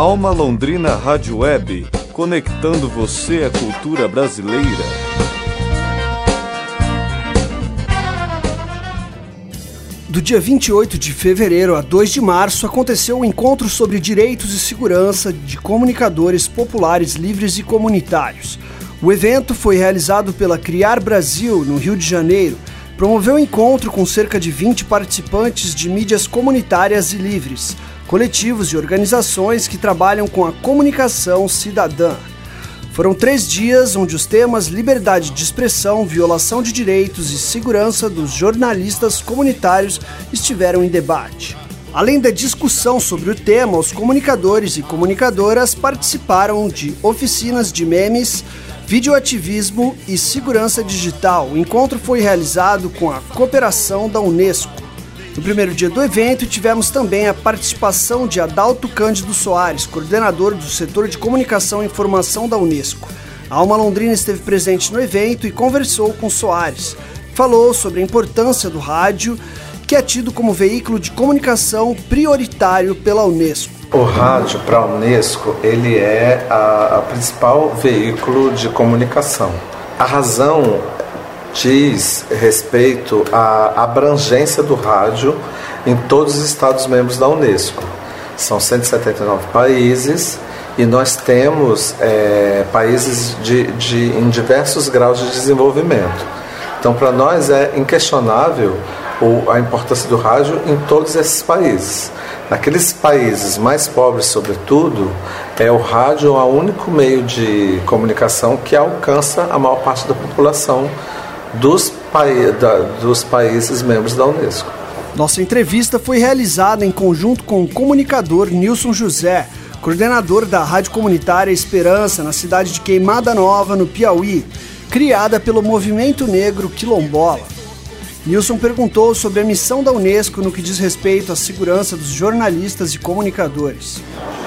Alma Londrina Rádio Web, conectando você à cultura brasileira. Do dia 28 de fevereiro a 2 de março aconteceu o um encontro sobre direitos e segurança de comunicadores populares livres e comunitários. O evento foi realizado pela Criar Brasil, no Rio de Janeiro. Promoveu um encontro com cerca de 20 participantes de mídias comunitárias e livres coletivos e organizações que trabalham com a comunicação cidadã. Foram três dias onde os temas liberdade de expressão, violação de direitos e segurança dos jornalistas comunitários estiveram em debate. Além da discussão sobre o tema, os comunicadores e comunicadoras participaram de oficinas de memes, videoativismo e segurança digital. O encontro foi realizado com a cooperação da Unesco. No primeiro dia do evento, tivemos também a participação de Adalto Cândido Soares, coordenador do setor de comunicação e informação da Unesco. A Alma Londrina esteve presente no evento e conversou com Soares. Falou sobre a importância do rádio, que é tido como veículo de comunicação prioritário pela Unesco. O rádio para a Unesco ele é a, a principal veículo de comunicação. A razão diz respeito à abrangência do rádio em todos os Estados-membros da Unesco. São 179 países e nós temos é, países de, de, em diversos graus de desenvolvimento. Então, para nós é inquestionável a importância do rádio em todos esses países. Naqueles países mais pobres, sobretudo, é o rádio o único meio de comunicação que alcança a maior parte da população dos, da, dos países membros da Unesco. Nossa entrevista foi realizada em conjunto com o comunicador Nilson José, coordenador da Rádio Comunitária Esperança, na cidade de Queimada Nova, no Piauí, criada pelo Movimento Negro Quilombola. Nilson perguntou sobre a missão da Unesco no que diz respeito à segurança dos jornalistas e comunicadores.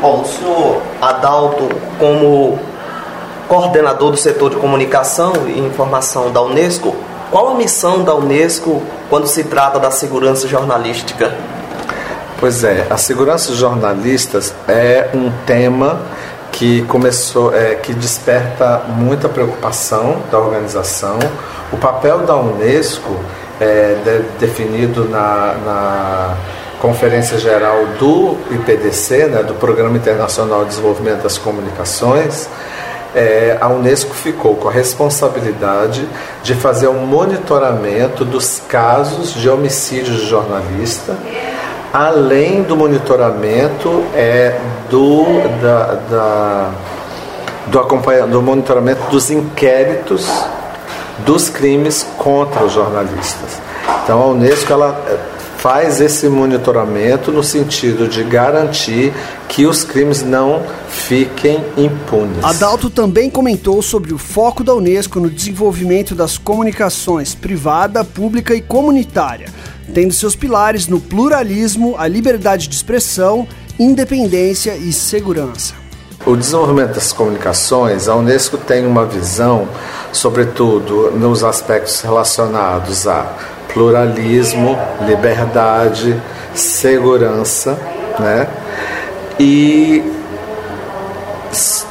Bom, o senhor Adalto, como coordenador do setor de comunicação e informação da Unesco, qual a missão da Unesco quando se trata da segurança jornalística? Pois é, a segurança dos jornalistas é um tema que começou, é, que desperta muita preocupação da organização. O papel da Unesco é de, definido na, na Conferência Geral do IPDC, né, do Programa Internacional de Desenvolvimento das Comunicações, é, a Unesco ficou com a responsabilidade de fazer um monitoramento dos casos de homicídio de jornalista, além do monitoramento é, do, da, da, do, acompanha, do monitoramento dos inquéritos dos crimes contra os jornalistas. Então a Unesco ela faz esse monitoramento no sentido de garantir que os crimes não fiquem impunes. Adalto também comentou sobre o foco da Unesco no desenvolvimento das comunicações privada, pública e comunitária, tendo seus pilares no pluralismo, a liberdade de expressão, independência e segurança. O desenvolvimento das comunicações, a Unesco tem uma visão, sobretudo nos aspectos relacionados a pluralismo, liberdade, segurança, né? E,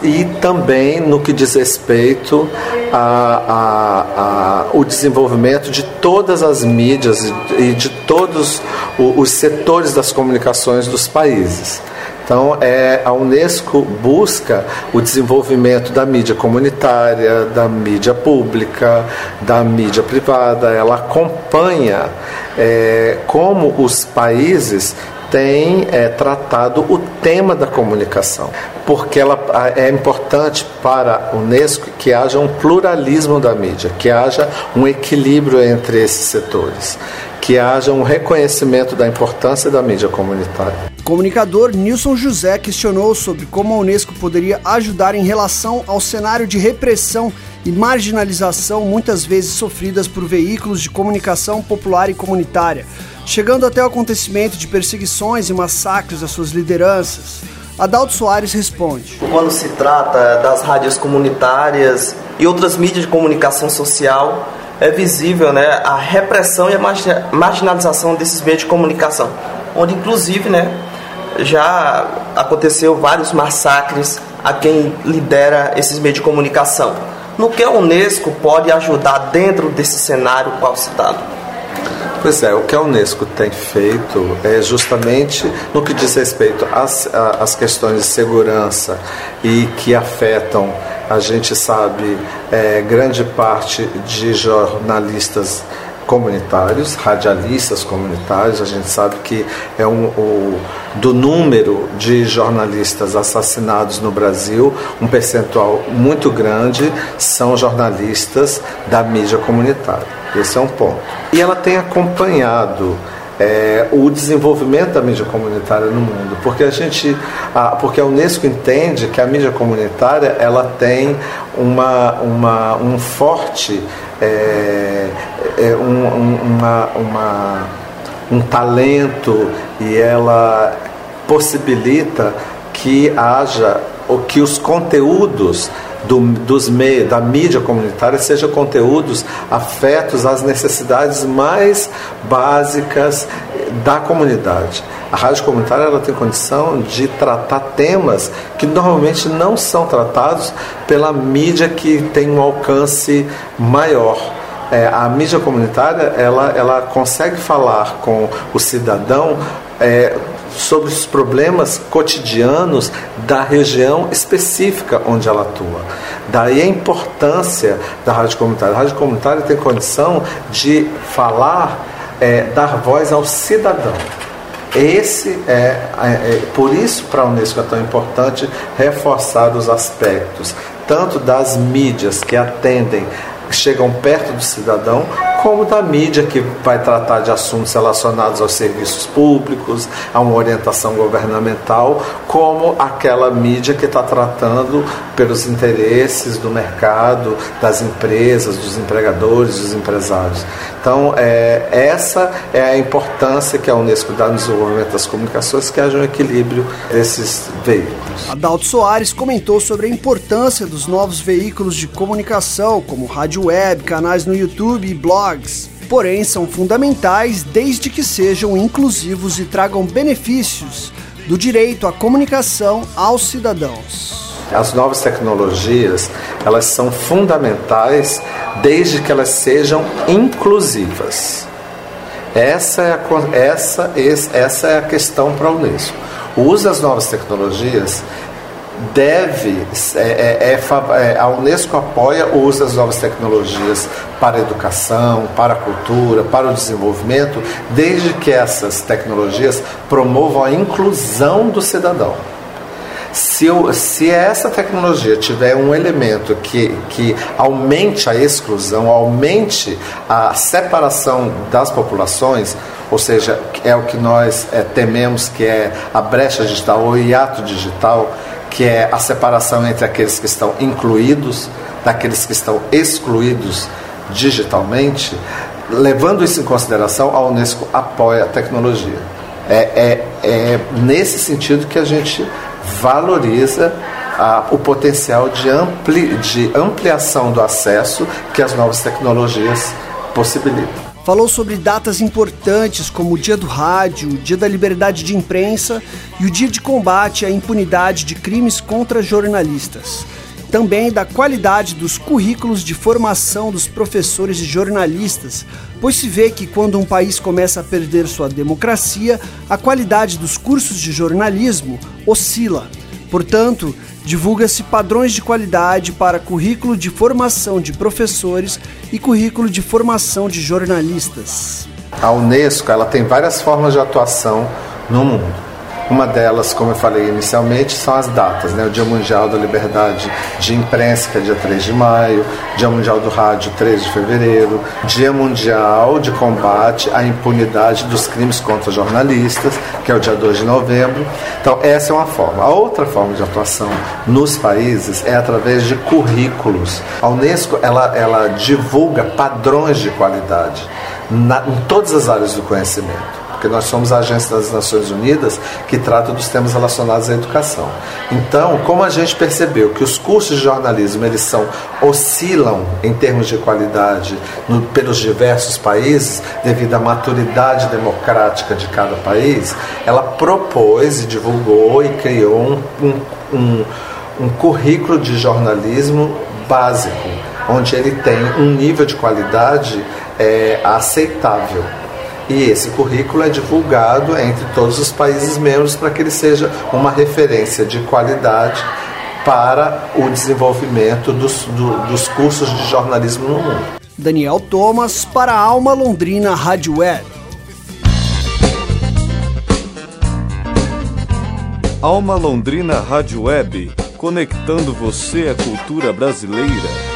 e também no que diz respeito ao desenvolvimento de todas as mídias e de todos os setores das comunicações dos países. Então, é, a Unesco busca o desenvolvimento da mídia comunitária, da mídia pública, da mídia privada. Ela acompanha é, como os países têm é, tratado o tema da comunicação, porque ela é importante para a Unesco que haja um pluralismo da mídia, que haja um equilíbrio entre esses setores que haja um reconhecimento da importância da mídia comunitária. O comunicador Nilson José questionou sobre como a Unesco poderia ajudar em relação ao cenário de repressão e marginalização muitas vezes sofridas por veículos de comunicação popular e comunitária, chegando até o acontecimento de perseguições e massacres às suas lideranças. Adalto Soares responde. Quando se trata das rádios comunitárias e outras mídias de comunicação social, é visível né, a repressão e a marginalização desses meios de comunicação, onde inclusive né, já aconteceu vários massacres a quem lidera esses meios de comunicação. No que a Unesco pode ajudar dentro desse cenário qual citado? Pois é, o que a Unesco tem feito é justamente no que diz respeito às, às questões de segurança e que afetam, a gente sabe, é, grande parte de jornalistas comunitários, radialistas comunitários. A gente sabe que é um, o, do número de jornalistas assassinados no Brasil, um percentual muito grande são jornalistas da mídia comunitária. Esse é um ponto. E ela tem acompanhado é, o desenvolvimento da mídia comunitária no mundo, porque a gente, a, porque a Unesco entende que a mídia comunitária ela tem uma, uma um forte é, é um, um, uma, uma, um talento e ela possibilita que haja o que os conteúdos do, dos meios, da mídia comunitária sejam conteúdos afetos às necessidades mais básicas da comunidade. A rádio comunitária ela tem condição de tratar temas que normalmente não são tratados pela mídia que tem um alcance maior. É, a mídia comunitária ela, ela consegue falar com o cidadão é, sobre os problemas cotidianos da região específica onde ela atua. Daí a importância da rádio comunitária. A rádio comunitária tem condição de falar, é, dar voz ao cidadão. Esse é, é, é por isso para a Unesco é tão importante reforçar os aspectos tanto das mídias que atendem chegam perto do cidadão, como da mídia que vai tratar de assuntos relacionados aos serviços públicos, a uma orientação governamental, como aquela mídia que está tratando pelos interesses do mercado, das empresas, dos empregadores, dos empresários. Então, é, essa é a importância que a Unesco dá no desenvolvimento das comunicações, que haja um equilíbrio desses veículos. Adalto Soares comentou sobre a importância dos novos veículos de comunicação, como rádio web, canais no YouTube e blogs. Porém, são fundamentais desde que sejam inclusivos e tragam benefícios do direito à comunicação aos cidadãos. As novas tecnologias, elas são fundamentais desde que elas sejam inclusivas. Essa é a, essa, essa é a questão para a Unesco. O uso das novas tecnologias deve, é, é, é, é, a Unesco apoia o uso das novas tecnologias para a educação, para a cultura, para o desenvolvimento, desde que essas tecnologias promovam a inclusão do cidadão. Se, eu, se essa tecnologia tiver um elemento que, que aumente a exclusão, aumente a separação das populações, ou seja, é o que nós é, tememos que é a brecha digital ou hiato digital, que é a separação entre aqueles que estão incluídos daqueles que estão excluídos digitalmente, levando isso em consideração, a Unesco apoia a tecnologia. É, é, é nesse sentido que a gente valoriza a, o potencial de, ampli, de ampliação do acesso que as novas tecnologias possibilitam. Falou sobre datas importantes como o Dia do Rádio, o Dia da Liberdade de Imprensa e o Dia de Combate à Impunidade de Crimes contra Jornalistas. Também da qualidade dos currículos de formação dos professores e jornalistas, pois se vê que quando um país começa a perder sua democracia, a qualidade dos cursos de jornalismo oscila. Portanto, divulga-se padrões de qualidade para currículo de formação de professores e currículo de formação de jornalistas. A Unesco ela tem várias formas de atuação no mundo. Uma delas, como eu falei inicialmente, são as datas, né? O Dia Mundial da Liberdade de Imprensa, que é dia 3 de maio, Dia Mundial do Rádio, 3 de fevereiro, Dia Mundial de Combate à Impunidade dos Crimes contra Jornalistas, que é o dia 2 de novembro. Então, essa é uma forma. A outra forma de atuação nos países é através de currículos. A Unesco, ela, ela divulga padrões de qualidade na, em todas as áreas do conhecimento porque nós somos a agência das Nações Unidas que trata dos temas relacionados à educação. Então, como a gente percebeu que os cursos de jornalismo eles são oscilam em termos de qualidade no, pelos diversos países devido à maturidade democrática de cada país, ela propôs e divulgou e criou um, um, um, currículo de jornalismo básico, onde ele tem um nível de qualidade é, aceitável. E esse currículo é divulgado entre todos os países membros para que ele seja uma referência de qualidade para o desenvolvimento dos, do, dos cursos de jornalismo no mundo. Daniel Thomas para a Alma Londrina Rádio Web. Alma Londrina Rádio Web, conectando você à cultura brasileira.